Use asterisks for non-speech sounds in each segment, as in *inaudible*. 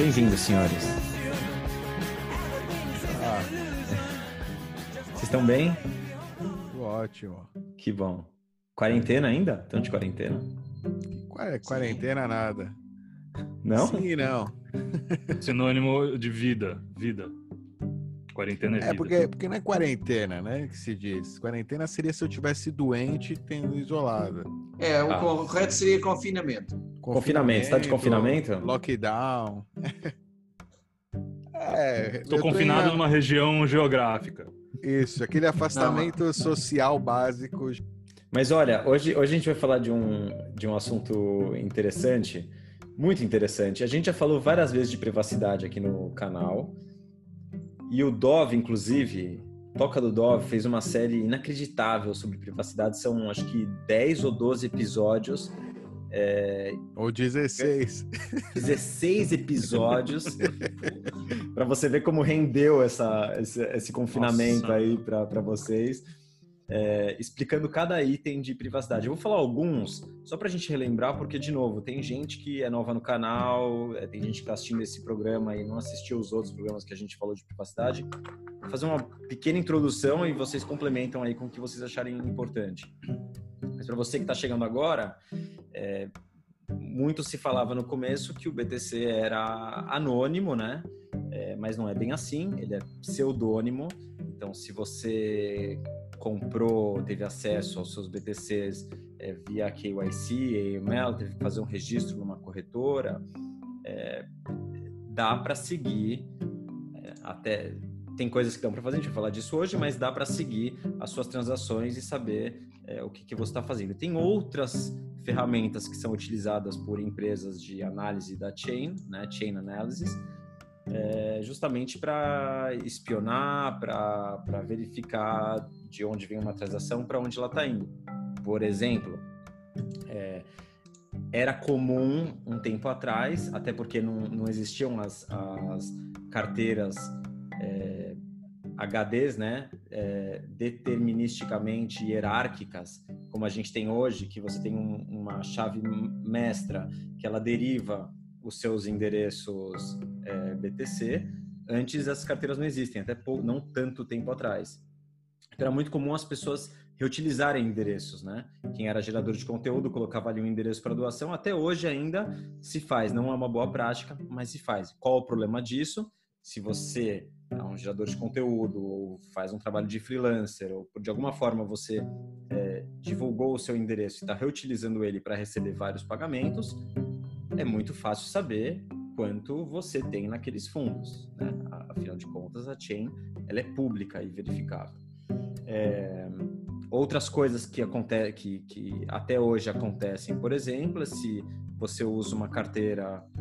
Bem-vindos, senhores. Ah, Vocês estão bem? ótimo. Que bom. Quarentena ainda? Estão de quarentena? Qua- Quarentena nada. Não? Sim não. *laughs* Sinônimo de vida. Vida. Quarentena é vida. É porque, porque não é quarentena, né? Que se diz. Quarentena seria se eu tivesse doente tendo isolado. É, o Ah. correto seria confinamento. Confinamento. Você tá de confinamento? Lockdown. *laughs* É, Estou confinado em- numa região geográfica. Isso, aquele afastamento social básico. Mas olha, hoje, hoje a gente vai falar de um, de um assunto interessante, muito interessante. A gente já falou várias vezes de privacidade aqui no canal. E o Dove, inclusive, Toca do Dove, fez uma série inacreditável sobre privacidade. São, acho que, 10 ou 12 episódios. É, Ou 16. 16 *laughs* episódios *laughs* para você ver como rendeu essa, esse, esse confinamento Nossa. aí para vocês, é, explicando cada item de privacidade. Eu vou falar alguns só para a gente relembrar, porque, de novo, tem gente que é nova no canal, é, tem gente que está assistindo esse programa e não assistiu os outros programas que a gente falou de privacidade. Vou fazer uma pequena introdução e vocês complementam aí com o que vocês acharem importante. Mas para você que está chegando agora, é, muito se falava no começo que o BTC era anônimo, né? É, mas não é bem assim, ele é pseudônimo. Então, se você comprou, teve acesso aos seus BTCs é, via KYC, AML, teve que fazer um registro numa corretora, é, dá para seguir é, até tem coisas que dão para fazer, a gente vai falar disso hoje, mas dá para seguir as suas transações e saber é, o que, que você está fazendo. Tem outras ferramentas que são utilizadas por empresas de análise da chain, né, chain analysis, é, justamente para espionar, para verificar de onde vem uma transação, para onde ela está indo. Por exemplo, é, era comum um tempo atrás, até porque não, não existiam as, as carteiras é, HDs, né, é, deterministicamente hierárquicas, como a gente tem hoje, que você tem um, uma chave mestra que ela deriva os seus endereços é, BTC. Antes as carteiras não existem, até pou, não tanto tempo atrás. Então, era muito comum as pessoas reutilizarem endereços, né? Quem era gerador de conteúdo colocava ali um endereço para doação. Até hoje ainda se faz. Não é uma boa prática, mas se faz. Qual o problema disso? Se você é um gerador de conteúdo ou faz um trabalho de freelancer ou de alguma forma você é, divulgou o seu endereço e está reutilizando ele para receber vários pagamentos, é muito fácil saber quanto você tem naqueles fundos. Né? Afinal de contas, a chain ela é pública e verificável. É, outras coisas que, que, que até hoje acontecem, por exemplo, se você usa uma carteira é,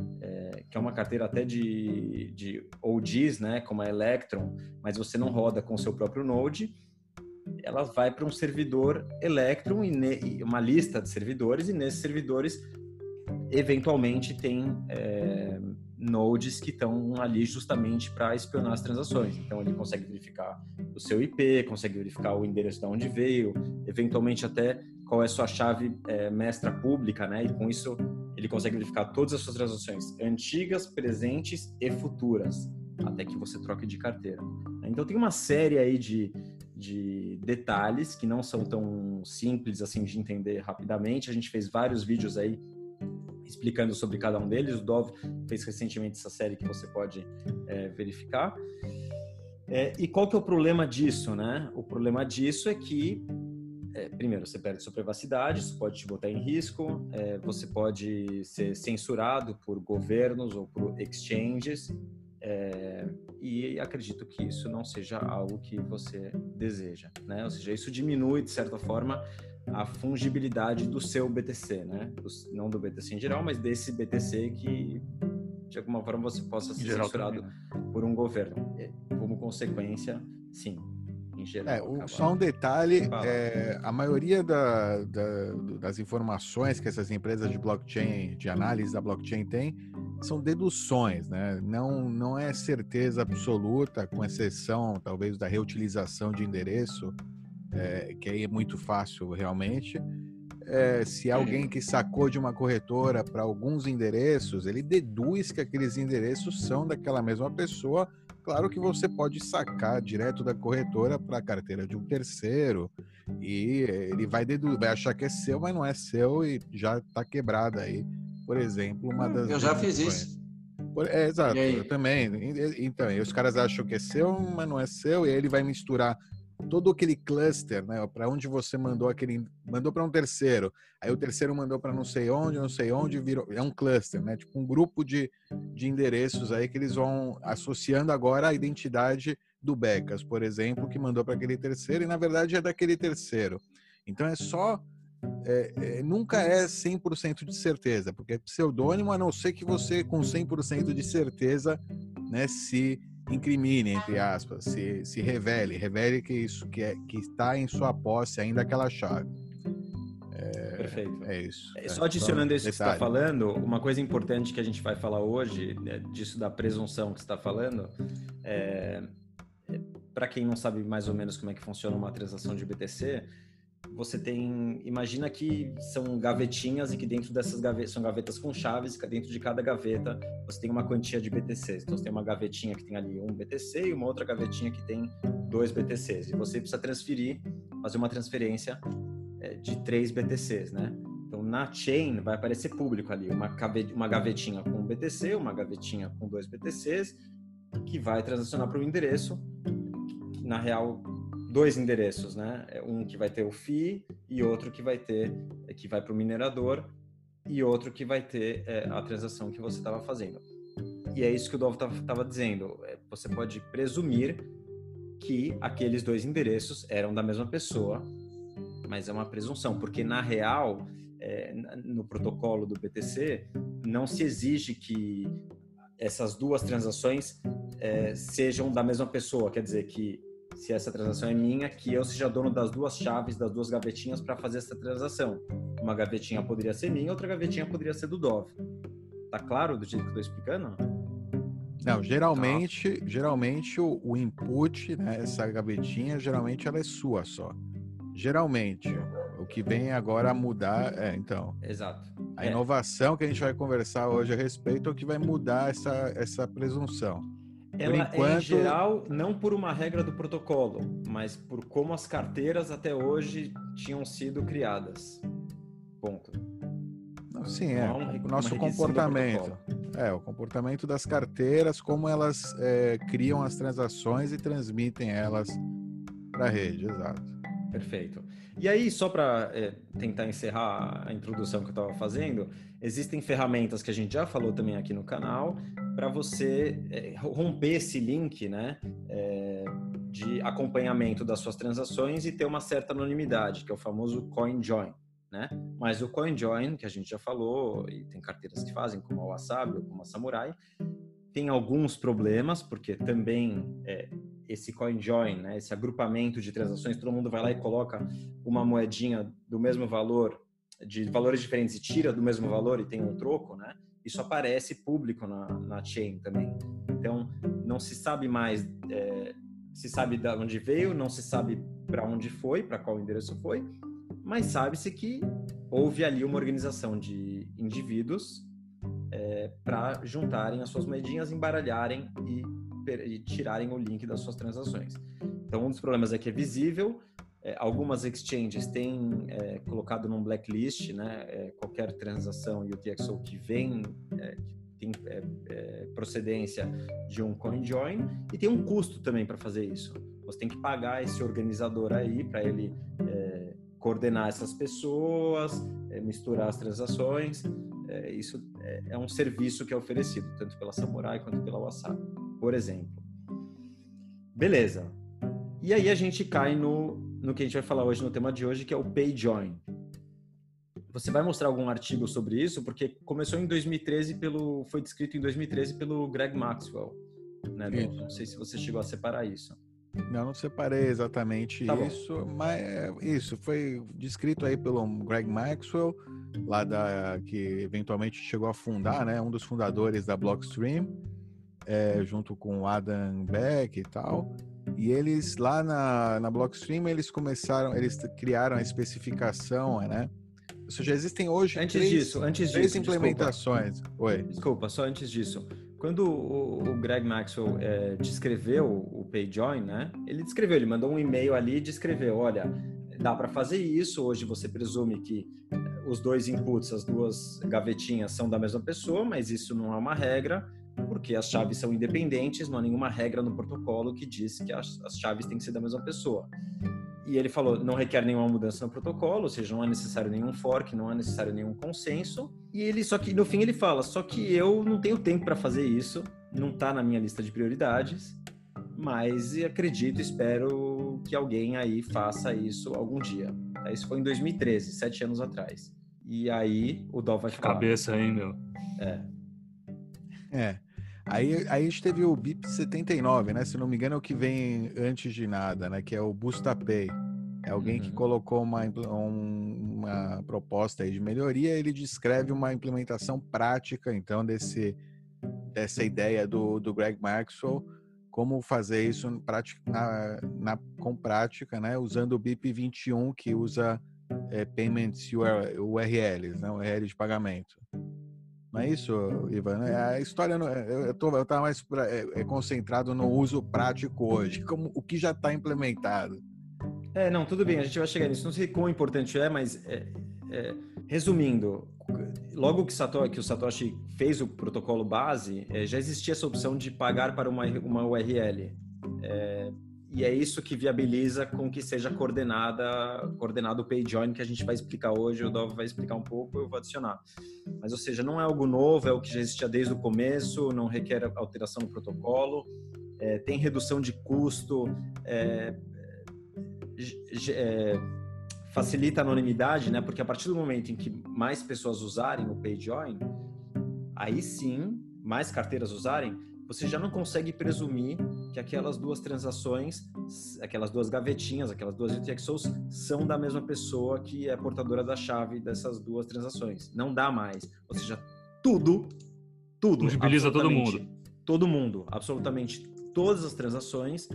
que é uma carteira até de, de OGs, né, como a Electron, mas você não roda com o seu próprio Node, ela vai para um servidor Electron e, ne, uma lista de servidores e nesses servidores eventualmente tem é, nodes que estão ali justamente para espionar as transações. Então ele consegue verificar o seu IP, consegue verificar o endereço de onde veio, eventualmente até qual é sua chave é, mestra pública, né? E com isso ele consegue verificar todas as suas transações antigas, presentes e futuras, até que você troque de carteira. Então tem uma série aí de, de detalhes que não são tão simples assim de entender rapidamente. A gente fez vários vídeos aí explicando sobre cada um deles. O Dove fez recentemente essa série que você pode é, verificar. É, e qual que é o problema disso, né? O problema disso é que é, primeiro, você perde sua privacidade, isso pode te botar em risco, é, você pode ser censurado por governos ou por exchanges, é, e acredito que isso não seja algo que você deseja, né? Ou seja, isso diminui, de certa forma, a fungibilidade do seu BTC, né? Do, não do BTC em geral, mas desse BTC que, de alguma forma, você possa ser censurado também, né? por um governo. Como consequência, sim, em geral. É, o, só um detalhe: é, a maioria da, da, das informações que essas empresas de blockchain, de análise da blockchain têm, são deduções, né? Não, não é certeza absoluta, com exceção talvez da reutilização de endereço, é, que aí é muito fácil realmente. é, se alguém que sacou de uma corretora para alguns endereços, ele deduz que aqueles endereços são daquela mesma pessoa. Claro que você pode sacar direto da corretora para a carteira de um terceiro e ele vai, deduzir, vai achar que é seu, mas não é seu e já está quebrada aí. Por exemplo, uma das. Eu já fiz isso. É, exato, eu também. Então, os caras acham que é seu, mas não é seu, e aí ele vai misturar todo aquele cluster, né? Para onde você mandou aquele, mandou para um terceiro, aí o terceiro mandou para não sei onde, não sei onde, virou, é um cluster, né? Tipo um grupo de, de endereços aí que eles vão associando agora a identidade do Becas, por exemplo, que mandou para aquele terceiro e na verdade é daquele terceiro. Então é só é, é, nunca é 100% de certeza, porque é pseudônimo, a não ser que você, com 100% de certeza, né, se incrimine, entre aspas, se, se revele, revele que isso que, é, que está em sua posse ainda aquela chave. É, Perfeito. É isso. É, só adicionando isso que você está falando, uma coisa importante que a gente vai falar hoje, né, disso da presunção que você está falando, é, é para quem não sabe mais ou menos como é que funciona uma transação de BTC, você tem, imagina que são gavetinhas e que dentro dessas gavetas são gavetas com chaves, que dentro de cada gaveta você tem uma quantia de BTCs. Então você tem uma gavetinha que tem ali um BTC e uma outra gavetinha que tem dois BTCs. E você precisa transferir, fazer uma transferência é, de três BTCs, né? Então na chain vai aparecer público ali, uma, uma gavetinha com um BTC, uma gavetinha com dois BTCs, que vai transacionar para o endereço. Na real, dois endereços, né? É um que vai ter o FII e outro que vai ter que vai para o minerador e outro que vai ter é, a transação que você estava fazendo. E é isso que o Dov estava dizendo. É, você pode presumir que aqueles dois endereços eram da mesma pessoa, mas é uma presunção, porque na real, é, no protocolo do BTC, não se exige que essas duas transações é, sejam da mesma pessoa. Quer dizer que se essa transação é minha, que eu seja dono das duas chaves, das duas gavetinhas para fazer essa transação. Uma gavetinha poderia ser minha, outra gavetinha poderia ser do Dove. Tá claro do jeito que eu estou explicando? Não, geralmente, geralmente o, o, input, né, essa gavetinha, geralmente ela é sua só. Geralmente. O que vem agora a mudar, é, então. Exato. A é. inovação que a gente vai conversar hoje a respeito é o que vai mudar essa, essa presunção. Ela enquanto... é, em geral, não por uma regra do protocolo, mas por como as carteiras até hoje tinham sido criadas. Ponto. sim, é. o nosso comportamento. É, o comportamento das carteiras, como elas é, criam as transações e transmitem elas para a rede, exato. Perfeito. E aí, só para é, tentar encerrar a introdução que eu estava fazendo, existem ferramentas que a gente já falou também aqui no canal para você é, romper esse link né, é, de acompanhamento das suas transações e ter uma certa anonimidade, que é o famoso CoinJoin. Né? Mas o CoinJoin, que a gente já falou, e tem carteiras que fazem, como a Wasabi ou como a Samurai, tem alguns problemas, porque também é, esse CoinJoin, né, esse agrupamento de transações, todo mundo vai lá e coloca uma moedinha do mesmo valor, de valores diferentes e tira do mesmo valor e tem um troco, né? Isso aparece público na, na chain também. Então, não se sabe mais, é, se sabe de onde veio, não se sabe para onde foi, para qual endereço foi, mas sabe-se que houve ali uma organização de indivíduos é, para juntarem as suas moedinhas, embaralharem e e tirarem o link das suas transações. Então, um dos problemas é que é visível. É, algumas exchanges têm é, colocado num blacklist né, é, qualquer transação UTXO que vem, é, que tem é, é, procedência de um CoinJoin e tem um custo também para fazer isso. Você tem que pagar esse organizador aí para ele coordenar essas pessoas, misturar as transações. isso é, um serviço que é oferecido tanto pela Samurai quanto pela WhatsApp por exemplo. Beleza. E aí a gente cai no, no que a gente vai falar hoje, no tema de hoje, que é o PayJoin. Você vai mostrar algum artigo sobre isso? Porque começou em 2013 pelo... Foi descrito em 2013 pelo Greg Maxwell. Né, não sei se você chegou a separar isso. Não, não separei exatamente tá isso, mas é, isso foi descrito aí pelo Greg Maxwell, lá da que eventualmente chegou a fundar, né, um dos fundadores da Blockstream é, junto com o Adam Beck e tal. E eles lá na, na Blockstream eles começaram, eles criaram a especificação, né, seja, existem hoje antes três, disso, antes três disso, implementações. Desculpa. Oi. Desculpa, só antes disso. Quando o, o Greg Maxwell é, descreveu o PayJoin, né? Ele descreveu, ele mandou um e-mail ali e descreveu, olha, dá para fazer isso. Hoje você presume que os dois inputs, as duas gavetinhas são da mesma pessoa, mas isso não é uma regra, porque as chaves são independentes, não há nenhuma regra no protocolo que diz que as, as chaves têm que ser da mesma pessoa. E ele falou, não requer nenhuma mudança no protocolo, ou seja, não é necessário nenhum fork, não é necessário nenhum consenso. E ele só que no fim ele fala, só que eu não tenho tempo para fazer isso, não está na minha lista de prioridades, mas acredito, espero que alguém aí faça isso algum dia. Isso foi em 2013, sete anos atrás. E aí o Dol vai ficar. Cabeça aí, meu. É. É. Aí, aí a gente teve o BIP 79, né? Se não me engano, é o que vem antes de nada, né? Que é o Bustapay. É alguém uhum. que colocou uma, um, uma proposta de melhoria, ele descreve uma implementação prática, então, desse, dessa ideia do, do Greg Maxwell, como fazer isso na, na, com prática, né? Usando o BIP 21, que usa é, Payments URLs, né? URL de pagamento. Não é isso, Ivan? É, a história, não, é, eu estava mais pra, é, é, concentrado no uso prático hoje, como o que já está implementado. É, não, tudo bem, a gente vai chegar nisso. Não sei quão importante é, mas é, é, resumindo, logo que, Satoshi, que, o Satoshi fez o protocolo base, é, já existia essa opção de pagar para uma, uma URL. E é isso que viabiliza com que seja coordenada, coordenado o PayJoin, que a gente vai explicar hoje, o Dov vai explicar um pouco, eu vou adicionar. Mas, ou seja, não é algo novo, é o que já existia desde o começo, não requer alteração no protocolo, é, tem redução de custo, é, é, facilita a anonimidade, né? Porque a partir do momento em que mais pessoas usarem o PayJoin, aí sim, mais carteiras usarem, você já não consegue presumir que aquelas duas transações, aquelas duas gavetinhas, aquelas duas UTXOs são da mesma pessoa que é portadora da chave dessas duas transações. Não dá mais. Ou seja, tudo, tudo. Tangibiliza todo mundo. Todo mundo, absolutamente todas as transações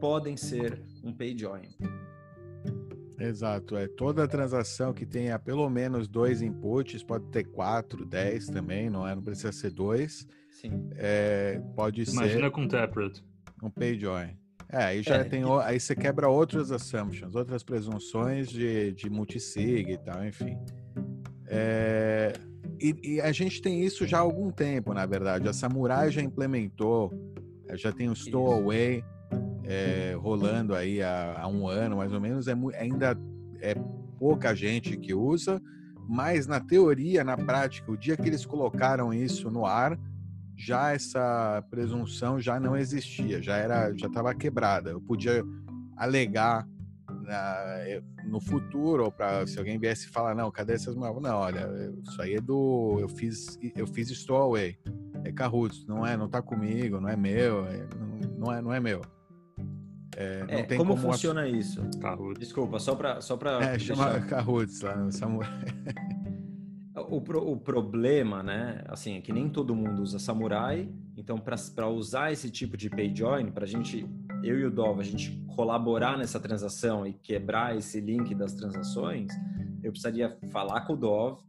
podem ser um pay join. Exato, é toda transação que tenha pelo menos dois inputs, pode ter quatro, dez também, não é? Não precisa ser dois Sim. É, pode Imagina ser. Imagina com Taproot. Um PayJoin. É, aí já é, tem. Aí você quebra outras assumptions, outras presunções de, de multisig e tal, enfim. É, e, e, a gente tem isso já há algum tempo, na verdade. A Samurai já implementou, já tem o Stowaway é, rolando aí há, há, um ano, mais ou menos. É, ainda é pouca gente que usa, mas na teoria, na prática, o dia que eles colocaram isso no ar, já essa presunção já não existia, já era, já estava quebrada. Eu podia alegar na, eh, no futuro ou para se alguém viesse falar não, cadê essas não, olha, isso aí é do eu fiz eu fiz stowaway, é Carruths, não é, não tá comigo, não é meu, é, não, é, não é meu. É, é, como, como, funciona isso? Desculpa, só para só para é, chama Carruths lá no Samurai. *laughs* o, pro, o problema, né, assim, é que nem todo mundo usa Samurai, então para usar esse tipo de pay join, para a gente, eu e o Dov, a gente colaborar nessa transação e quebrar esse link das transações, eu precisaria falar com o Dov,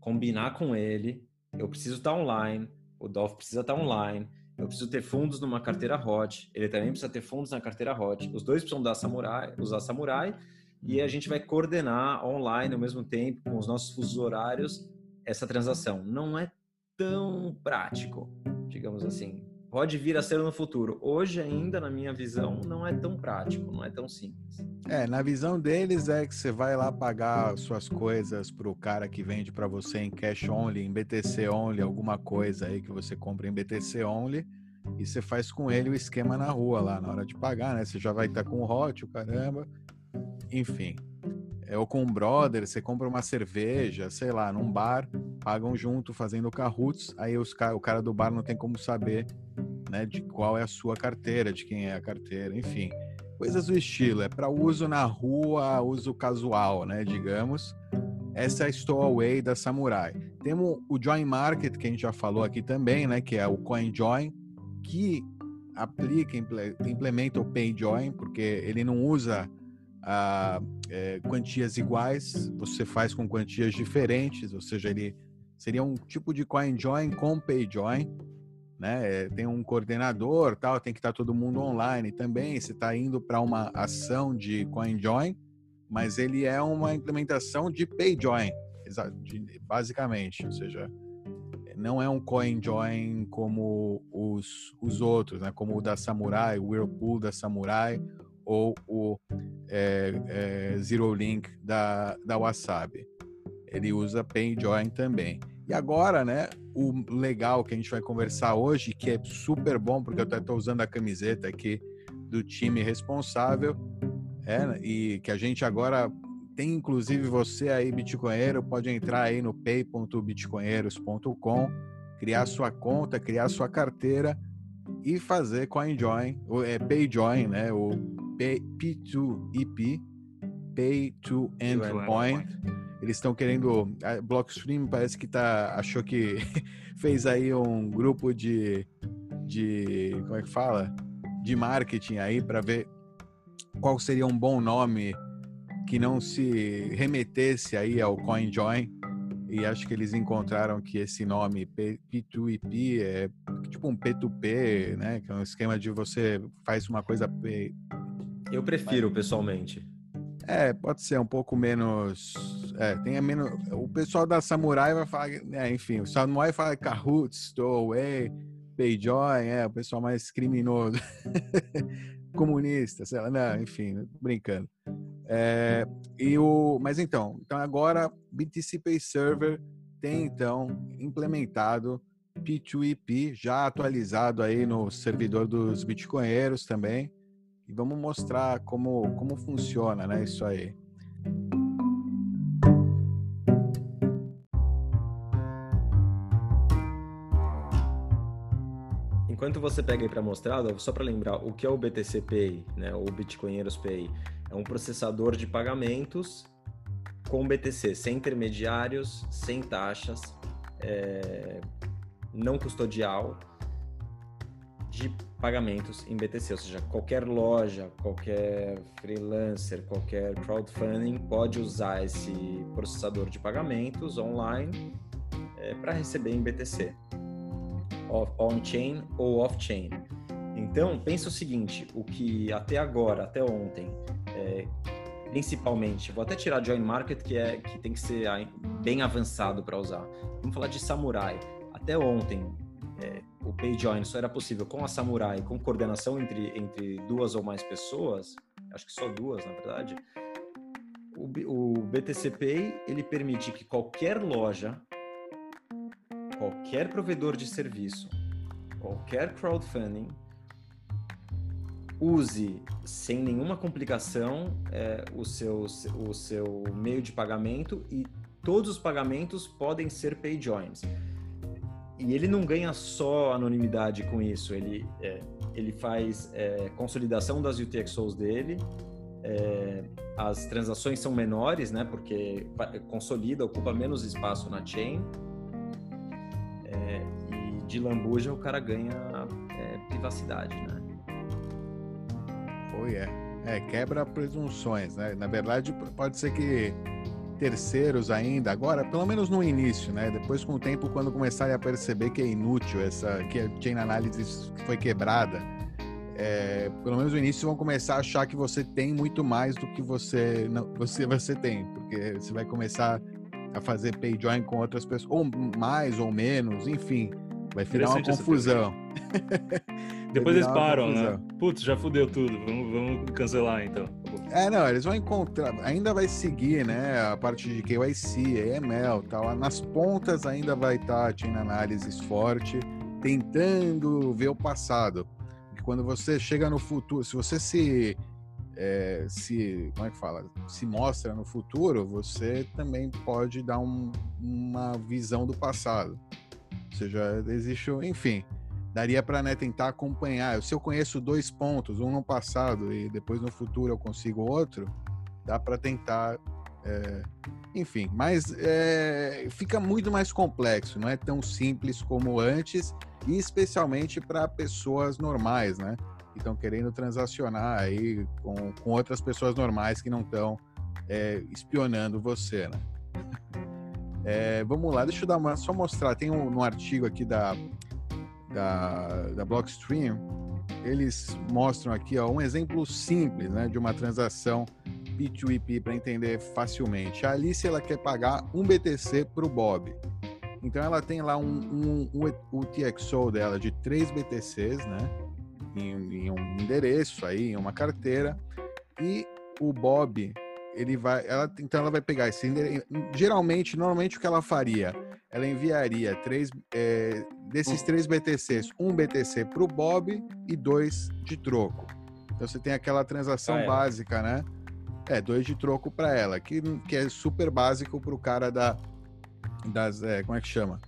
combinar com ele, eu preciso estar tá online, o Dov precisa estar tá online, eu preciso ter fundos numa carteira hot, ele também precisa ter fundos na carteira hot, os dois precisam dar Samurai, usar Samurai, e a gente vai coordenar online ao mesmo tempo, com os nossos fusos horários, essa transação. Não é tão prático, digamos assim. Pode vir a ser no futuro. Hoje, ainda, na minha visão, não é tão prático, não é tão simples. É, na visão deles é que você vai lá pagar suas coisas para o cara que vende para você em cash only, em BTC only, alguma coisa aí que você compra em BTC only, e você faz com ele o esquema na rua lá, na hora de pagar, né? Você já vai estar tá com o hot, o caramba enfim. É, ou com um brother, você compra uma cerveja, sei lá, num bar, pagam junto fazendo carruts, aí os, o cara do bar não tem como saber né, de qual é a sua carteira, de quem é a carteira, enfim. Coisas do estilo, é para uso na rua, uso casual, né, digamos. Essa é a stowaway da Samurai. Temos o Join Market, que a gente já falou aqui também, né, que é o CoinJoin, que aplica, implementa o PayJoin, porque ele não usa a é, quantias iguais, você faz com quantias diferentes, ou seja, ele seria um tipo de CoinJoin com PayJoin, né? É, tem um coordenador, tal, tem que estar todo mundo online também. Você está indo para uma ação de CoinJoin, mas ele é uma implementação de PayJoin, basicamente, ou seja, não é um CoinJoin como os, os outros, né? Como o da Samurai, o Whirlpool da Samurai ou o é, é, Zero Link da, da Wasabi. Ele usa PayJoin também. E agora, né, o legal que a gente vai conversar hoje, que é super bom, porque eu até estou usando a camiseta aqui do time responsável, é, e que a gente agora tem, inclusive, você aí, Bitcoinheiro, pode entrar aí no pay.bitcoinheiros.com, criar sua conta, criar sua carteira e fazer CoinJoin, ou é PayJoin, né, o P2EP, Pay to Endpoint. Eles estão querendo. A Blockstream parece que tá, achou que *laughs* fez aí um grupo de, de. Como é que fala? De marketing aí para ver qual seria um bom nome que não se remetesse aí ao CoinJoin. E acho que eles encontraram que esse nome P2EP é tipo um P2P, né? Que é um esquema de você faz uma coisa eu prefiro pessoalmente. É, pode ser um pouco menos. É, tem a menos. O pessoal da Samurai vai falar. É, enfim, o Samurai fala Kahoot, Stowaway, Payjoy, é, o pessoal mais criminoso. *laughs* Comunista, sei lá, não, enfim, brincando. É, e o, mas então, então agora BTC Pay Server tem então implementado P2EP já atualizado aí no servidor dos bitcoinheiros também e vamos mostrar como, como funciona né, isso aí. Enquanto você pega aí para mostrar, só para lembrar, o que é o BTC Pay, né, ou Bitcoinheiros Pay? É um processador de pagamentos com BTC, sem intermediários, sem taxas, é, não custodial, de pagamentos em BTC, ou seja, qualquer loja, qualquer freelancer, qualquer crowdfunding pode usar esse processador de pagamentos online é, para receber em BTC, on-chain ou off-chain. Então, pensa o seguinte, o que até agora, até ontem, é, principalmente, vou até tirar Join Market, que, é, que tem que ser bem avançado para usar. Vamos falar de Samurai. Até ontem, é, o PayJoin só era possível com a Samurai, com coordenação entre, entre duas ou mais pessoas, acho que só duas, na verdade, o, o BTC Pay, ele permite que qualquer loja, qualquer provedor de serviço, qualquer crowdfunding, use sem nenhuma complicação é, o, seu, o seu meio de pagamento e todos os pagamentos podem ser PayJoins. E ele não ganha só anonimidade com isso, ele, é, ele faz é, consolidação das UTXOs dele, é, as transações são menores, né, porque consolida, ocupa menos espaço na chain, é, e de lambuja o cara ganha é, privacidade, né. Oh, yeah. É, quebra presunções, né? Na verdade, pode ser que terceiros ainda, agora, pelo menos no início, né? Depois, com o tempo, quando começarem a perceber que é inútil essa, que a chain analysis foi quebrada, é, pelo menos no início vão começar a achar que você tem muito mais do que você não, *laughs* você você tem, porque você vai começar a fazer pay join com outras pessoas, ou mais ou menos, enfim, vai virar uma confusão. *laughs* Depois eles param, né? Putz, já fudeu tudo, vamos, vamos cancelar então. É, não, eles vão encontrar, ainda vai seguir, né, a parte de KYC, AML tal, nas pontas ainda vai estar tá, a análises forte, tentando ver o passado. Porque quando você chega no futuro, se você se, é, se, como é que fala, se mostra no futuro, você também pode dar um, uma visão do passado. Ou seja, existe, enfim, daria para né, tentar acompanhar. Se eu conheço dois pontos, um no passado e depois no futuro eu consigo outro, dá para tentar. É, enfim, mas é, fica muito mais complexo, não é tão simples como antes, e especialmente para pessoas normais, né? que estão querendo transacionar aí com, com outras pessoas normais que não estão é, espionando você, né? *laughs* É, vamos lá, deixa eu dar uma, só mostrar. Tem um, um artigo aqui da, da, da Blockstream, eles mostram aqui ó, um exemplo simples né, de uma transação P2EP para entender facilmente. A Alice ela quer pagar um BTC para o Bob. Então ela tem lá um, um, um, o TXO dela de 3 BTCs, né? Em, em, um endereço aí, em uma carteira. E o Bob, ele vai. Ela, então ela vai pegar esse endereço. Geralmente, normalmente o que ela faria? Ela enviaria três, é, desses três BTCs, um BTC para o Bob e dois de troco. Então você tem aquela transação ah, é. básica, né? É, dois de troco para ela, que, que é super básico para o cara da, das. É, como é que chama?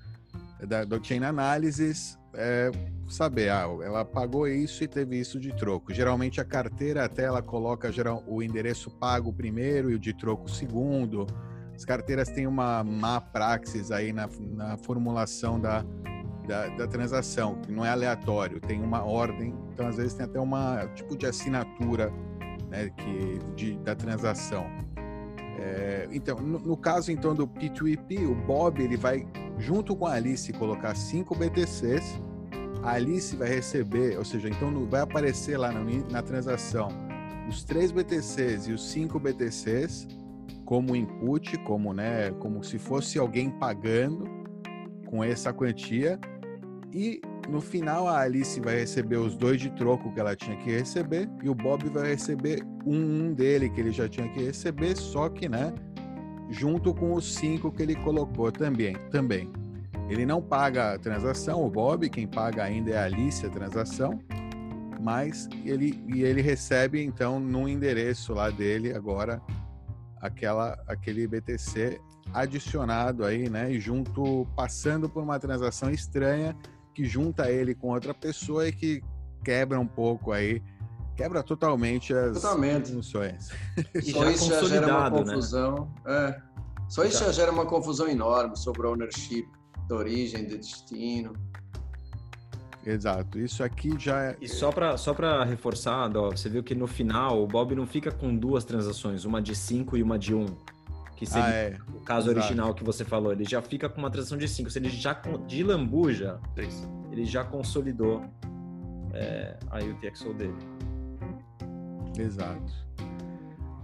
Da blockchain analysis, é, saber, ah, ela pagou isso e teve isso de troco. Geralmente a carteira até ela coloca geral, o endereço pago primeiro e o de troco segundo. As carteiras têm uma má praxis aí na, na formulação da, da, da, transação, que não é aleatório, tem uma ordem, então às vezes tem até uma tipo de assinatura né, que, de, da transação. É, então, no, no, caso então do P2EP, o Bob ele vai junto com a Alice colocar 5 BTCs. A Alice vai receber, ou seja, então no, vai aparecer lá na, na transação os 3 BTCs e os 5 BTCs como input, como né, como se fosse alguém pagando com essa quantia. E no final, a Alice vai receber os dois de troco que ela tinha que receber e o Bob vai receber um, dele que ele já tinha que receber, só que, né, junto com os cinco que ele colocou também. também. Ele não paga a transação, o Bob, quem paga ainda é a Alice a transação, mas ele, e ele recebe então no endereço lá dele agora aquela aquele BTC adicionado aí, né, e junto passando por uma transação estranha que junta ele com outra pessoa e que quebra um pouco aí, quebra totalmente as totalmente. funções. *laughs* Só isso já gera uma né? confusão. Né? É. Só isso já. já gera uma confusão enorme sobre a ownership, de origem, de destino. Exato, isso aqui já é. E só para só reforçar, Dó, você viu que no final o Bob não fica com duas transações, uma de 5 e uma de 1. Um, que seria ah, é. o caso Exato. original que você falou. Ele já fica com uma transação de 5. Se ele já de lambuja, ele já consolidou é, aí o TXO dele. Exato.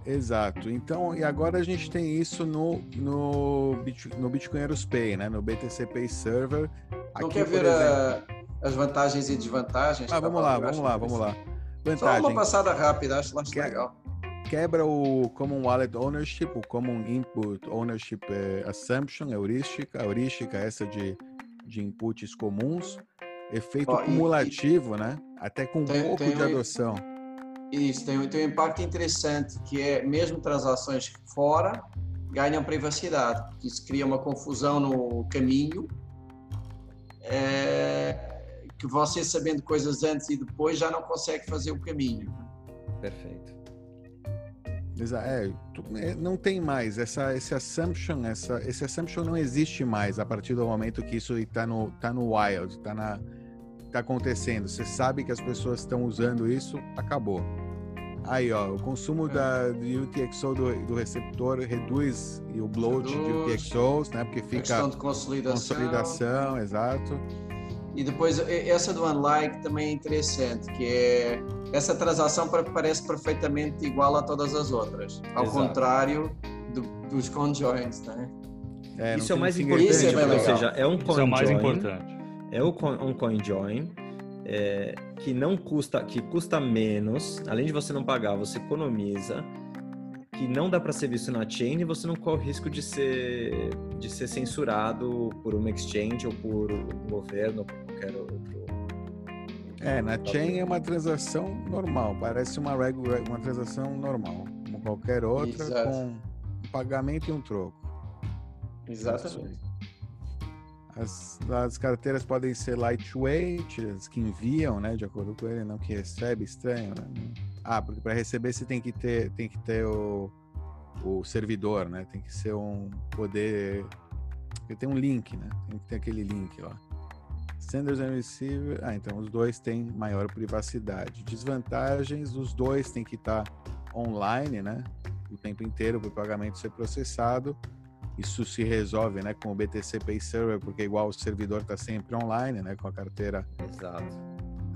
Exato. Então, e agora a gente tem isso no, no, no Bitcoiners Pay, né? No BTC Pay Server. Não quer ver a, as vantagens e desvantagens? Ah, vamos lá, vamos lá, vamos lá. Vantagem. Só uma passada rápida, acho, acho legal quebra o Common Wallet Ownership, o Common Input Ownership é, Assumption, heurística, heurística essa de, de inputs comuns, efeito Ó, cumulativo, e, né? Até com um tem, pouco tem de adoção. Isso, tem, tem um impacto interessante, que é mesmo transações fora ganham privacidade, porque isso cria uma confusão no caminho, é, que você sabendo coisas antes e depois já não consegue fazer o caminho. Perfeito. É, é, não tem mais essa esse assumption, essa esse assumption não existe mais a partir do momento que isso está no tá no wild, está na tá acontecendo. Você sabe que as pessoas estão usando isso, acabou. Aí, ó, o consumo é. da do UTXO do, do, receptor reduz e o bloat reduz, de UTXOs, né? Porque fica questão de consolidação. consolidação, exato. E depois essa do unlike também é interessante, que é essa transação parece perfeitamente igual a todas as outras, ao Exato. contrário do, dos conjoins, né? É, isso é o mais importante, isso é ou seja, é um coin é o mais importante. É um coin join é, que não custa, que custa menos, além de você não pagar, você economiza, que não dá para ser visto na chain e você não corre o risco de ser de ser censurado por uma exchange ou por um governo ou por qualquer outro é, na chain é uma transação normal, parece uma regular, uma transação normal, como qualquer outra, Exato. com um pagamento e um troco. Exatamente. As, as carteiras podem ser lightweight, as que enviam, né, de acordo com ele, não que recebe, estranho, né? Ah, porque para receber você tem que ter, tem que ter o, o servidor, né? Tem que ser um poder, tem um link, né? Tem que ter aquele link lá Senders and Receiver. Ah, então os dois têm maior privacidade. Desvantagens: os dois têm que estar online, né? O tempo inteiro para o pagamento ser processado. Isso se resolve, né, com o BTC Pay Server, porque igual o servidor está sempre online, né, com a carteira. Exato.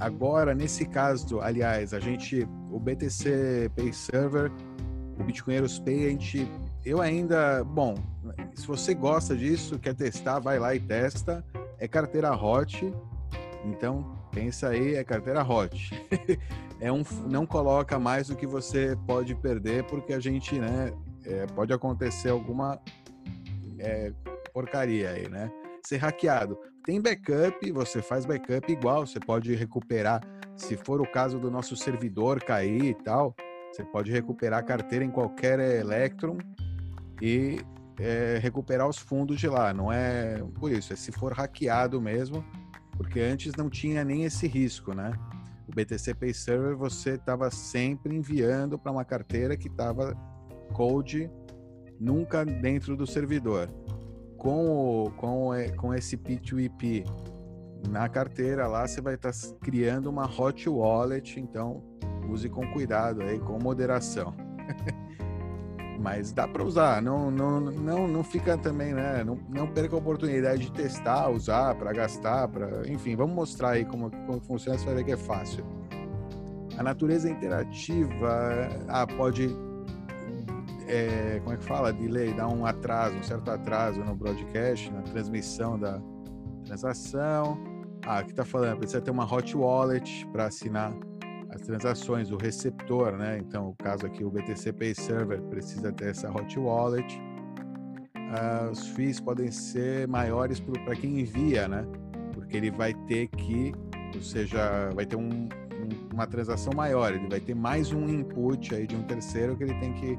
Agora, nesse caso, aliás, a gente, o BTC Pay Server, o Bitcoinheiros Pay, a gente, eu ainda, bom, se você gosta disso, quer testar, vai lá e testa. É carteira hot, então pensa aí, é carteira hot. *laughs* é um, não coloca mais do que você pode perder, porque a gente, né, é, pode acontecer alguma é, porcaria aí, né? Ser hackeado. Tem backup, você faz backup igual, você pode recuperar. Se for o caso do nosso servidor cair e tal, você pode recuperar a carteira em qualquer Electron e é, recuperar os fundos de lá. Não é por isso, é se for hackeado mesmo, porque antes não tinha nem esse risco, né? O BTC Pay Server você estava sempre enviando para uma carteira que estava code nunca dentro do servidor. Com, o, com, com esse P2EP na carteira lá, você vai estar tá criando uma hot wallet, então use com cuidado aí, com moderação. *laughs* Mas dá para usar, não, não, não, não fica também, né? Não, não perca a oportunidade de testar, usar, para gastar, para, enfim, vamos mostrar aí como, como funciona, você vai ver que é fácil. A natureza interativa, ah, pode é, como é que fala? Delay, dá um atraso, um certo atraso no broadcast, na transmissão da transação. Ah, aqui está falando, precisa ter uma hot wallet para assinar as transações, o receptor, né? Então, o caso aqui, o BTC Pay Server precisa ter essa hot wallet. Ah, os FIIs podem ser maiores para quem envia, né? Porque ele vai ter que, ou seja, vai ter um, um, uma transação maior, ele vai ter mais um input aí de um terceiro que ele tem que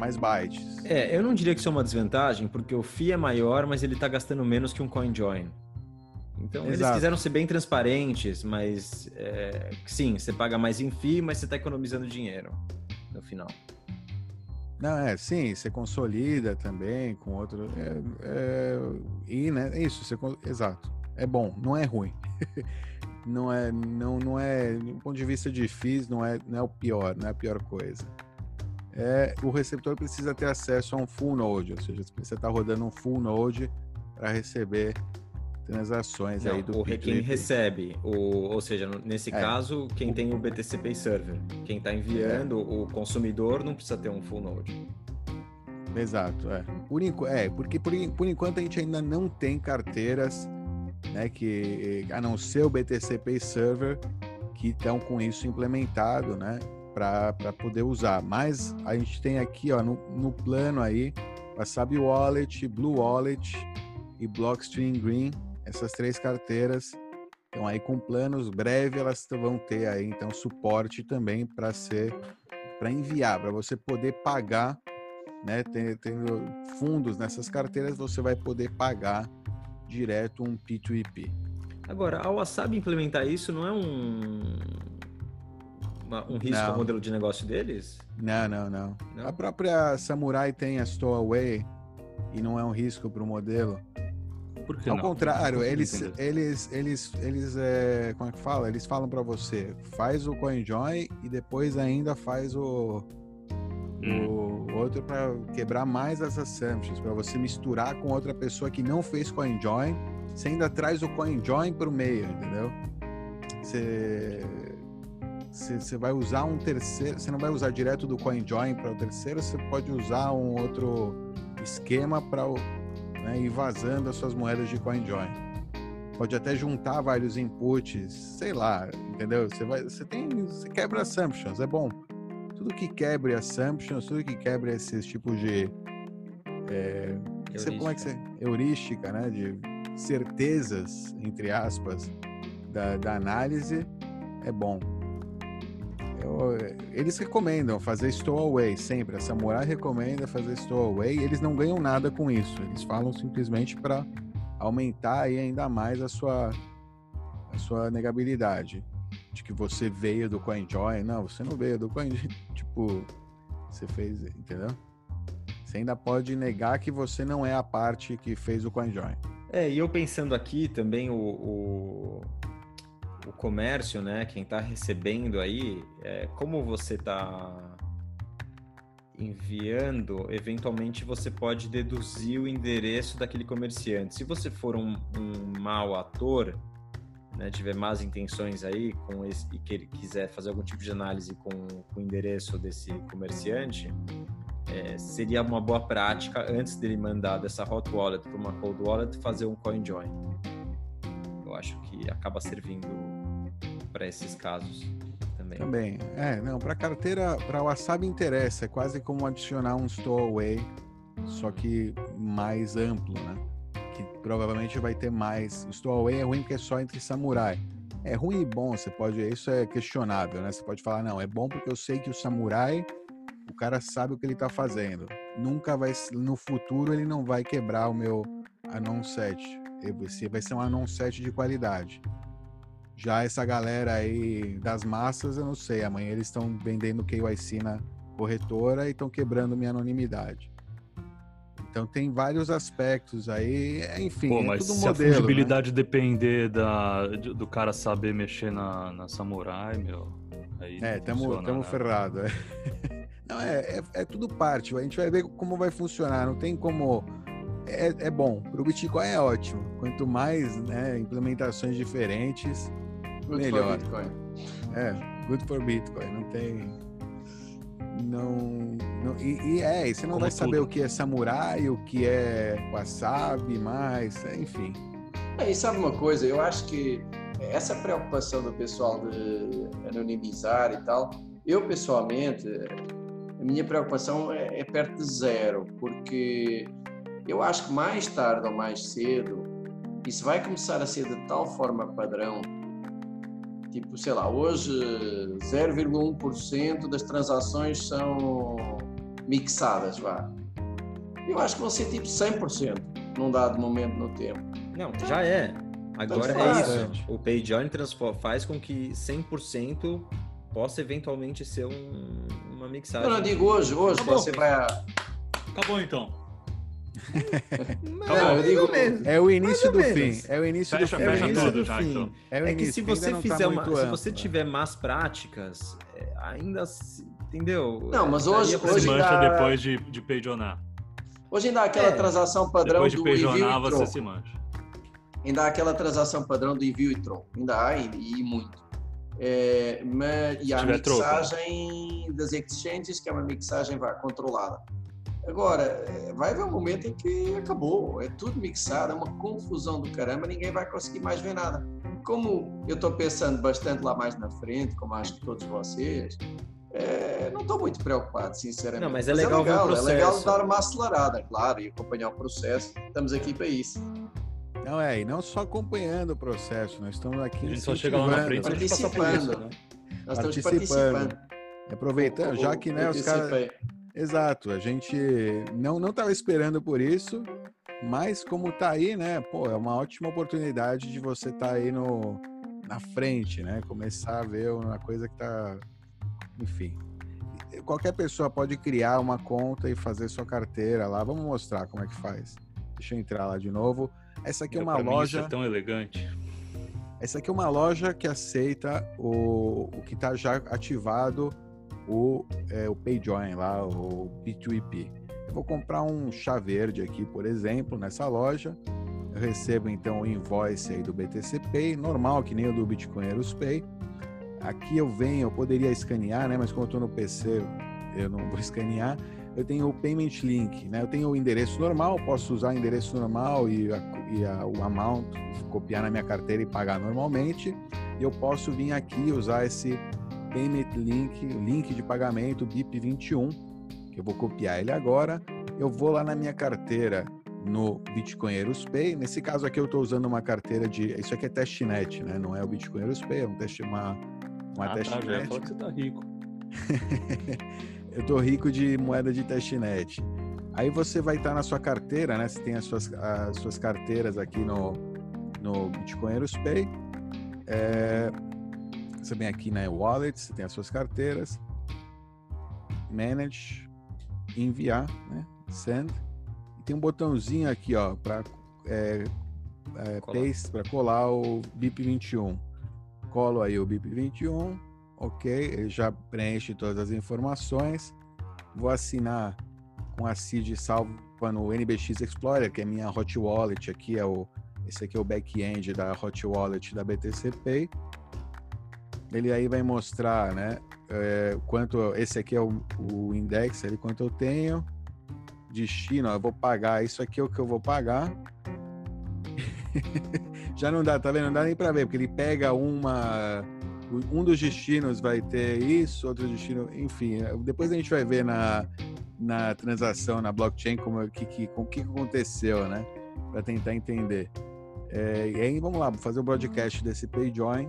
mais bytes. É, eu não diria que isso é uma desvantagem, porque o FII é maior, mas ele está gastando menos que um CoinJoin. Então, Exato. eles quiseram ser bem transparentes, mas é, sim, você paga mais em FII, mas você está economizando dinheiro no final. Não, é, sim, você consolida também com outro. É, é, e, né, é isso, você, exato. É bom, não é ruim. *laughs* não é, não, não é, do ponto de vista de FIIs, não é, não é o pior, não é a pior coisa é, o receptor precisa ter acesso a um full node, ou seja, você está rodando um full node para receber transações Não, aí do o quem recebe, o, ou seja, nesse é. caso, quem tem o BTC Pay Server, quem está enviando, é. o consumidor não precisa ter um full node. Exato, é. Por, é, porque por, por enquanto a gente ainda não tem carteiras, né, que a não ser o BTC Pay Server, que estão com isso implementado, né? Para poder usar. Mas a gente tem aqui ó, no, no plano aí Wasabi Wallet, Blue Wallet e Blockstream Green, essas três carteiras estão aí com planos breve elas vão ter aí então suporte também para ser para enviar, para você poder pagar, né, tendo fundos nessas carteiras, você vai poder pagar direto um P2EP. Agora, a Wasabi implementar isso não é um uma, um risco não. ao modelo de negócio deles? Não, não, não, não, A própria Samurai tem a Stowaway e não é um risco para o modelo. Por que Ao não? contrário, eles, eles, eles, eles, é, como é que fala? Eles falam para você, faz o CoinJoin e depois ainda faz o, hum. o outro para quebrar mais as assumptions, para você misturar com outra pessoa que não fez CoinJoin, você ainda traz o CoinJoin para o meio, entendeu? Você você vai usar um terceiro, você não vai usar direto do CoinJoin para o terceiro, você pode usar um outro esquema para né, ir vazando as suas moedas de CoinJoin. Pode até juntar vários inputs, sei lá, entendeu? Você vai, você tem, você quebra assumptions, é bom. Tudo que quebre assumptions, tudo que quebre esses tipos de é, você, como é que você, heurística, né, de certezas entre aspas da, da análise é bom. Eu, eles recomendam fazer stowaway sempre. A Samurai recomenda fazer stowaway eles não ganham nada com isso. Eles falam simplesmente para aumentar ainda mais a sua, a sua negabilidade. De que você veio do CoinJoin. Não, você não veio do CoinJoin. *laughs* tipo, você fez, entendeu? Você ainda pode negar que você não é a parte que fez o CoinJoin. É, e eu pensando aqui também o, o, o comércio, né? Quem está recebendo aí, é, como você está enviando, eventualmente você pode deduzir o endereço daquele comerciante. Se você for um, um mau ator, né, tiver más intenções aí com esse, e que ele quiser fazer algum tipo de análise com, com o endereço desse comerciante, é, seria uma boa prática antes dele mandar dessa hot wallet para uma cold wallet fazer um coin join. Eu acho que acaba servindo para esses casos também. Também. É, não, para carteira, para Wasabi interessa, é quase como adicionar um stowaway, só que mais amplo, né? Que provavelmente vai ter mais. Stowaway é ruim porque é só entre samurai. É ruim e bom, você pode, isso é questionável, né? Você pode falar, não, é bom porque eu sei que o samurai, o cara sabe o que ele tá fazendo. Nunca vai, no futuro ele não vai quebrar o meu anon set. Vai ser um anon set de qualidade. Já essa galera aí das massas, eu não sei. Amanhã eles estão vendendo KYC na corretora e estão quebrando minha anonimidade. Então tem vários aspectos aí, enfim. Pô, é mas é se modelo, a fungibilidade né? depender da, do cara saber mexer na, na Samurai, meu. Aí é, estamos né? ferrados. É. *laughs* Não, é, é, é, tudo parte. A gente vai ver como vai funcionar. Não tem como. É, é bom. Para o Bitcoin é ótimo. Quanto mais né, implementações diferentes, Good melhor. For Bitcoin. É, good for Bitcoin. Não tem. Não. não e, e, é, você não Como vai saber tudo. o que é samurai, o que é wasabi, mais, enfim. É, e sabe uma coisa? Eu acho que essa preocupação do pessoal de anonimizar e tal, eu pessoalmente, a minha preocupação é, é perto de zero, porque eu acho que mais tarde ou mais cedo isso vai começar a ser de tal forma padrão Tipo, sei lá, hoje 0,1% das transações são mixadas, vá. Eu acho que vão ser tipo 100% num dado momento no tempo. Não, já é. Agora é isso. O PayJoin faz com que 100% possa eventualmente ser um, uma mixagem. Eu não digo hoje, hoje Acabou. você vai. Acabou então. Não, eu digo, é o início do fim. É o início fecha, do fim. Fecha é tudo, do já, então. É, o é que se você tá fizer tá uma, se você tiver más práticas, é, ainda entendeu? Não, mas hoje hoje mancha dá... depois de de pejonar. Hoje ainda há aquela é. transação padrão depois de pejonar, você se mancha. Ainda há aquela transação padrão do envio e troco. Ainda há e, e muito. É, mas, e a mixagem troco. das exchanges, que é uma mixagem vá, controlada. Agora, é, vai haver um momento em que acabou, é tudo mixado, é uma confusão do caramba, ninguém vai conseguir mais ver nada. Como eu estou pensando bastante lá mais na frente, como acho que todos vocês, é, não estou muito preocupado, sinceramente. Não, mas é legal, mas é, legal, é legal dar uma acelerada, claro, e acompanhar o processo. Estamos aqui para isso. Não é, e não só acompanhando o processo, nós estamos aqui. A gente só chega lá na frente participando. Né? Nós estamos participando. Aproveitando, já que né, os caras Exato, a gente não não estava esperando por isso, mas como tá aí, né? Pô, é uma ótima oportunidade de você estar tá aí no na frente, né? Começar a ver uma coisa que tá, enfim. Qualquer pessoa pode criar uma conta e fazer sua carteira lá. Vamos mostrar como é que faz. Deixa eu entrar lá de novo. Essa aqui é uma loja. Mim, é tão elegante. Essa aqui é uma loja que aceita o, o que está já ativado o, é, o PayJoin lá, o P2EP. Eu vou comprar um chá verde aqui, por exemplo, nessa loja. Eu recebo então o invoice aí do BTC Pay, normal, que nem o do Bitcoinheiros Pay. Aqui eu venho, eu poderia escanear, né? Mas como eu estou no PC, eu não vou *laughs* escanear. Eu tenho o Payment Link, né? Eu tenho o endereço normal, posso usar o endereço normal e, a, e a, o amount, copiar na minha carteira e pagar normalmente. E eu posso vir aqui usar esse Payment Link, link de pagamento BIP21, que eu vou copiar ele agora. Eu vou lá na minha carteira no Bitcoinheiros Pay. Nesse caso aqui eu estou usando uma carteira de. Isso aqui é testnet, né? Não é o Bitcoinheiros Pay, é um teste, uma, uma ah, testnet. Tá, já que você tá rico. *laughs* eu tô rico de moeda de testnet. Aí você vai estar tá na sua carteira, né? Você tem as suas, as suas carteiras aqui no, no Bitcoinheiros Pay. É, você vem aqui na Wallet, você tem as suas carteiras, Manage, enviar, né? Send. E tem um botãozinho aqui, ó, para é, é, paste, para colar o BIP21. Colo aí o BIP21, ok, ele já preenche todas as informações. Vou assinar com a CID salva no NBX Explorer, que é minha hot wallet aqui, é o, esse aqui é o back-end da hot wallet da BTC Pay. Ele aí vai mostrar, né, é, quanto, esse aqui é o, o index, ali, quanto eu tenho, destino, ó, eu vou pagar, isso aqui é o que eu vou pagar. *laughs* Já não dá, tá vendo? Não dá nem para ver, porque ele pega uma um dos destinos vai ter isso, outro destino, enfim, depois a gente vai ver na, na transação, na blockchain, como que, que, com que aconteceu, né? Para tentar entender. É, e aí, vamos lá, fazer o broadcast desse PayJoin.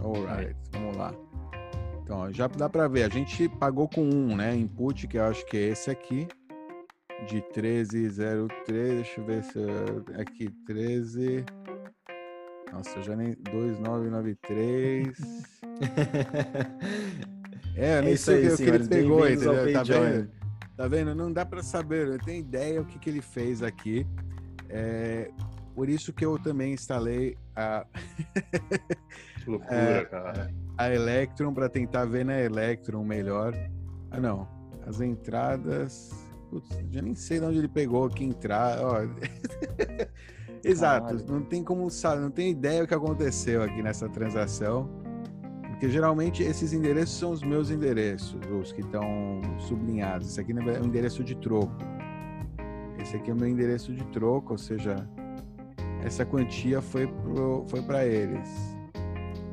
Alright, vamos lá. Então, já dá para ver, a gente pagou com um, né? Input, que eu acho que é esse aqui de 1303, deixa eu ver se aqui 13 Nossa, eu já nem 2993. *laughs* é, eu nem é sei o que ele pegou, entendeu? Tá vendo? Tá vendo? Não dá para saber, eu tenho ideia o que, que ele fez aqui. É, por isso que eu também instalei a *laughs* que loucura, é, cara. A Electron para tentar ver na Electron melhor. Ah, não. As entradas Putz, já nem sei de onde ele pegou que entrar. Ó. *laughs* Exato, Caralho. não tem como saber, não tem ideia o que aconteceu aqui nessa transação. Porque geralmente esses endereços são os meus endereços, os que estão sublinhados. Esse aqui é o endereço de troco. Esse aqui é o meu endereço de troco, ou seja, essa quantia foi pro, foi para eles.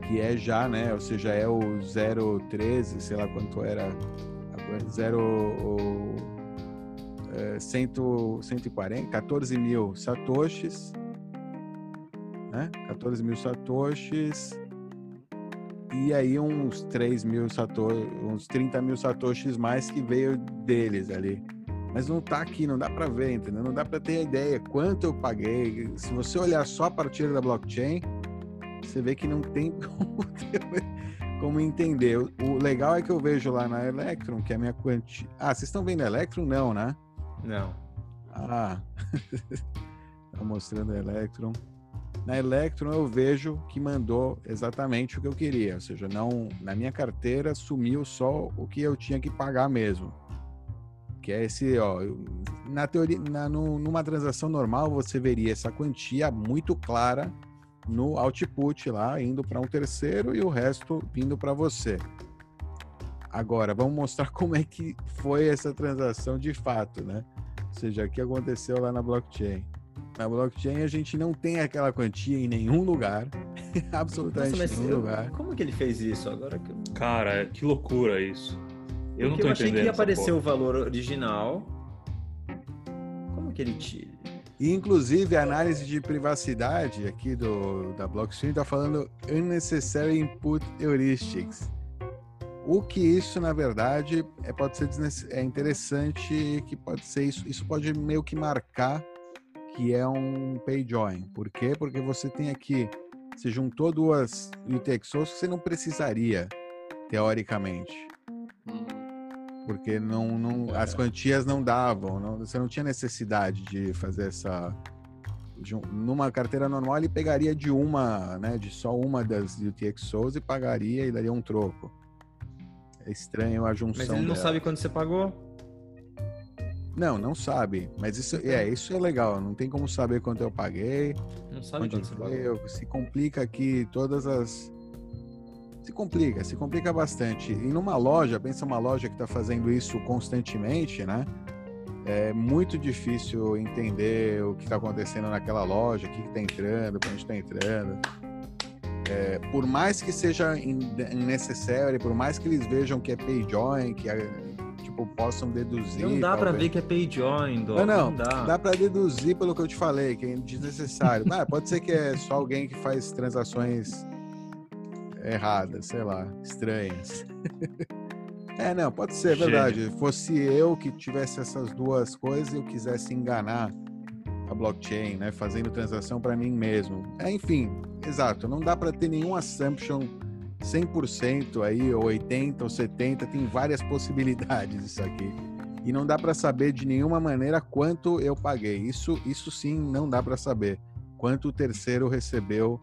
Que é já, né? Ou seja, é o 013, sei lá quanto era. 0 é, 140, 14 mil satoshis, né? 14 mil satoshis e aí uns 3 mil satoshis, uns 30 mil satoshis mais que veio deles ali. Mas não tá aqui, não dá para ver, entendeu? Não dá para ter ideia quanto eu paguei. Se você olhar só a partir da blockchain, você vê que não tem *laughs* como, como entender. O legal é que eu vejo lá na Electron, que é a minha quantia. Ah, vocês estão vendo Electron? Não, né? Não. Ah, *laughs* tá mostrando a Electron. Na Electron eu vejo que mandou exatamente o que eu queria, ou seja, não na minha carteira sumiu só o que eu tinha que pagar mesmo. Que é esse, ó, na teoria, na, no, numa transação normal você veria essa quantia muito clara no output lá, indo para um terceiro e o resto vindo para você. Agora, vamos mostrar *laughs* como é que foi essa transação de fato, né? Ou seja, o que aconteceu lá na blockchain. Na blockchain a gente não tem aquela quantia em nenhum lugar, *laughs* absolutamente Nossa, nenhum eu, lugar. Como que ele fez isso agora? Que... Cara, que loucura isso. Eu Porque não tô eu achei que ia aparecer o valor original. Como que ele tira? E, inclusive, a análise de privacidade aqui do, da blockchain está falando unnecessary input heuristics. O que isso, na verdade, é, pode ser é interessante, que pode ser isso, isso pode meio que marcar que é um pay join. Por quê? Porque você tem aqui, você juntou duas UTXOs que você não precisaria, teoricamente. Porque não, não, as quantias não davam, não, você não tinha necessidade de fazer essa. numa carteira normal, ele pegaria de uma, né, de só uma das UTXOs e pagaria e daria um troco. É estranho a junção. Mas ele não dela. sabe quando você pagou? Não, não sabe. Mas isso é, isso é legal. Não tem como saber quanto eu paguei. Não sabe quanto você pagou. Se complica aqui todas as. Se complica, se complica bastante. E numa loja, pensa uma loja que está fazendo isso constantemente, né? É muito difícil entender o que está acontecendo naquela loja, o que está entrando, para onde está entrando é, por mais que seja necessário, por mais que eles vejam que é pay join, que é, tipo, possam deduzir. Não dá para ver que é pay join, Não, não, não dá. Dá para deduzir pelo que eu te falei, que é desnecessário. ah, pode ser que é só alguém que faz transações erradas, sei lá, estranhas. *laughs* é, não, pode ser, é verdade. Fosse eu que tivesse essas duas coisas e eu quisesse enganar a blockchain, né, fazendo transação para mim mesmo. É, enfim, exato, não dá para ter nenhum assumption 100% aí, ou 80 ou 70, tem várias possibilidades isso aqui. E não dá para saber de nenhuma maneira quanto eu paguei. Isso, isso sim não dá para saber. quanto o terceiro recebeu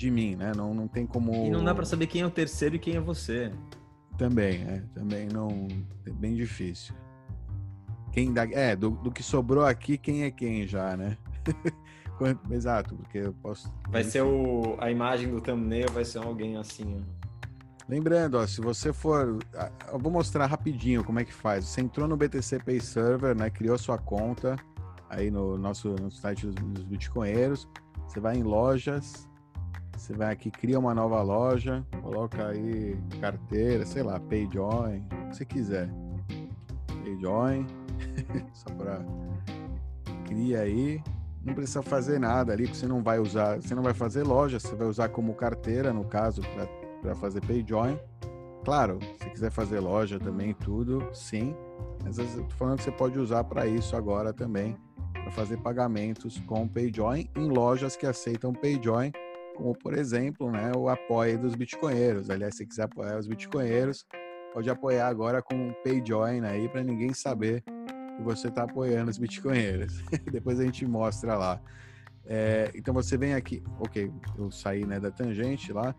de mim, né? Não, não tem como. E não dá para saber quem é o terceiro e quem é você. Também, é. Também não. É bem difícil. Quem dá. É, do, do que sobrou aqui, quem é quem já, né? *laughs* Exato, porque eu posso. Vai ser o. A imagem do thumbnail vai ser alguém assim, ó. Lembrando, ó, se você for. Eu vou mostrar rapidinho como é que faz. Você entrou no BTC Pay Server, né? Criou sua conta aí no nosso no site dos, dos Bitcoinheiros. Você vai em lojas, você vai aqui, cria uma nova loja, coloca aí carteira, sei lá, PayJoin, o que você quiser. PayJoin, *laughs* só para cria aí. Não precisa fazer nada ali, porque você não vai usar, você não vai fazer loja, você vai usar como carteira, no caso, para fazer PayJoin. Claro, se quiser fazer loja também, tudo, sim. Mas eu tô falando que você pode usar para isso agora também, para fazer pagamentos com PayJoin em lojas que aceitam PayJoin, como por exemplo, né, o apoio dos bitcoinheiros. Aliás, se quiser apoiar os bitcoinheiros, pode apoiar agora com PayJoin aí para ninguém saber que você está apoiando os bitcoinheiros. *laughs* Depois a gente mostra lá. É, então você vem aqui, ok, eu saí né, da tangente lá.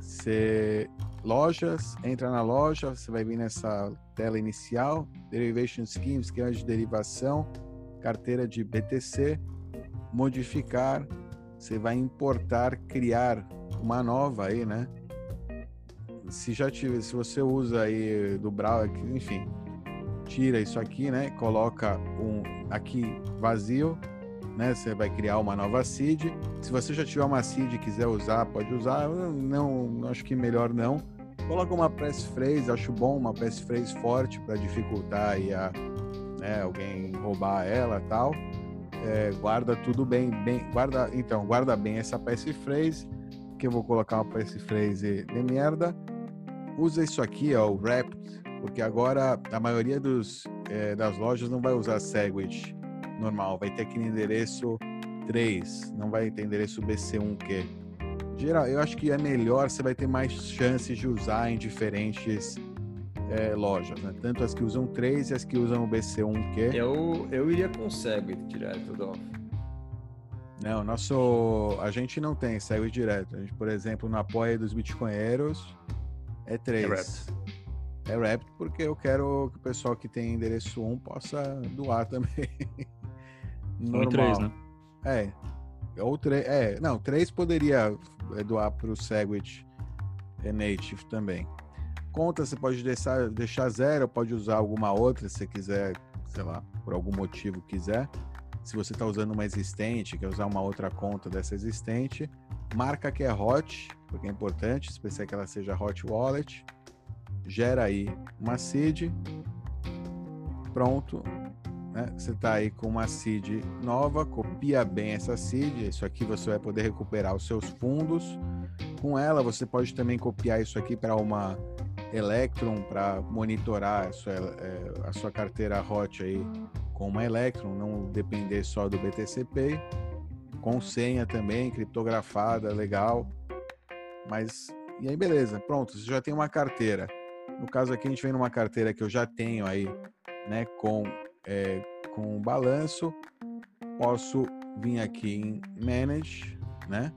Você lojas, entra na loja, você vai vir nessa tela inicial, Derivation Scheme, esquema de derivação, carteira de BTC, modificar, você vai importar, criar uma nova aí, né? Se já tiver, se você usa aí do browser, enfim, tira isso aqui, né? Coloca um aqui vazio, né? Você vai criar uma nova seed. Se você já tiver uma seed e quiser usar, pode usar. não, acho que melhor não. Coloca uma passphrase, acho bom uma passphrase forte para dificultar aí a, né, alguém roubar ela tal. É, guarda tudo bem, bem, guarda, então, guarda bem essa passphrase, que eu vou colocar uma passphrase de merda. Usa isso aqui, ó, o wrapped, porque agora a maioria dos, é, das lojas não vai usar Segwit normal, vai ter aqui no endereço 3, não vai ter endereço BC1Q. Geral, eu acho que é melhor, você vai ter mais chances de usar em diferentes é, lojas, né? Tanto as que usam 3 e as que usam o BC1Q. Eu, eu iria com o Segwit direto do Não, nosso. A gente não tem Segwit direto. A gente, por exemplo, no apoio dos Bitcoinheiros é 3. É Wrapped. É Wrapped porque eu quero que o pessoal que tem endereço 1 possa doar *laughs* também. Normal. três, né? É. Ou três. É, não, três poderia é, doar para o Segwit é native também. Conta você pode deixar, deixar zero, pode usar alguma outra se você quiser, sei lá, por algum motivo quiser. Se você está usando uma existente, quer usar uma outra conta dessa existente, marca que é hot, porque é importante, se que ela seja hot wallet, gera aí uma seed, pronto, né? Você está aí com uma seed nova, copia bem essa seed, isso aqui você vai poder recuperar os seus fundos. Com ela, você pode também copiar isso aqui para uma Electron para monitorar a sua, é, a sua carteira hot aí com uma Electron, não depender só do BTC Pay. Com senha também, criptografada, legal. Mas, e aí beleza, pronto, você já tem uma carteira. No caso aqui, a gente vem numa carteira que eu já tenho aí, né, com é, com o balanço, posso vir aqui em Manage, né?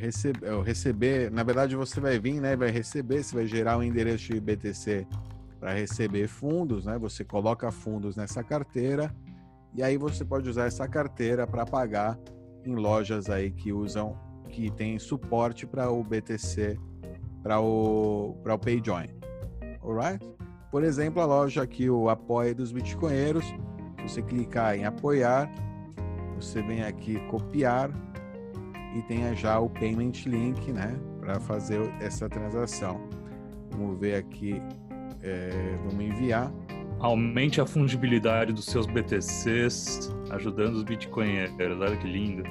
Receber, receber, na verdade você vai vir, né? Vai receber, você vai gerar um endereço de BTC para receber fundos, né? Você coloca fundos nessa carteira e aí você pode usar essa carteira para pagar em lojas aí que usam, que tem suporte para o BTC, para o para o PayJoin, alright? Por exemplo, a loja aqui, o Apoia dos Bitcoinheiros, você clicar em apoiar, você vem aqui copiar e tenha já o payment link, né, para fazer essa transação. Vamos ver aqui, é, vamos enviar. Aumente a fungibilidade dos seus BTCs, ajudando os bitcoinheiros. Olha que lindo.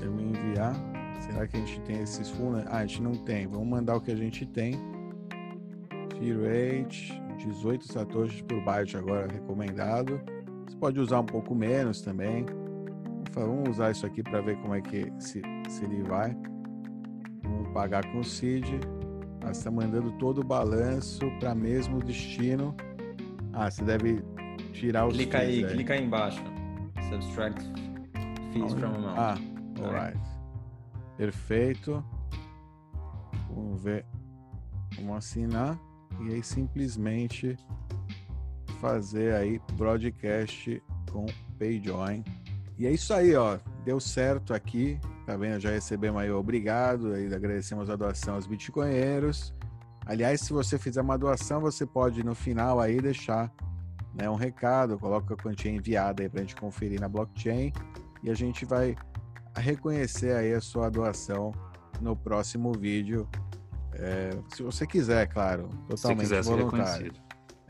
Vamos enviar. Será que a gente tem esses fundos? Ah, a gente não tem. Vamos mandar o que a gente tem. Fee rate, 18 satoshis por byte agora recomendado. Você pode usar um pouco menos também. Vamos usar isso aqui para ver como é que se, se ele vai. Vamos pagar com o CID. Ah, está mandando todo o balanço para mesmo destino. Ah, você deve tirar os Clica aí, aí, clica aí embaixo. Subtract Fees from amount. Ah, alright. Perfeito. Vamos ver. Vamos assinar. E aí simplesmente fazer aí broadcast com PayJoin. E é isso aí, ó. Deu certo aqui. Tá vendo? Já recebemos aí obrigado. Aí agradecemos a doação aos bitcoinheiros. Aliás, se você fizer uma doação, você pode no final aí deixar né, um recado, coloca a quantia enviada aí para a gente conferir na blockchain e a gente vai reconhecer aí a sua doação no próximo vídeo, é, se você quiser, claro, totalmente se quiser voluntário.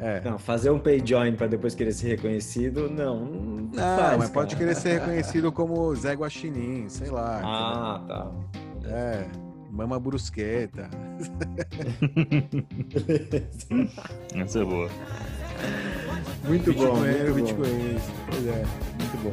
É. Não, fazer um pay join para depois querer ser reconhecido, não. Não, não faz, mas cara. pode querer ser reconhecido como Zé Guaxinim, sei lá. Ah, tá. É, Mama Brusqueta. *laughs* Essa é boa. Muito bom. Bitcoin, Bitcoin. Pois é, muito bom.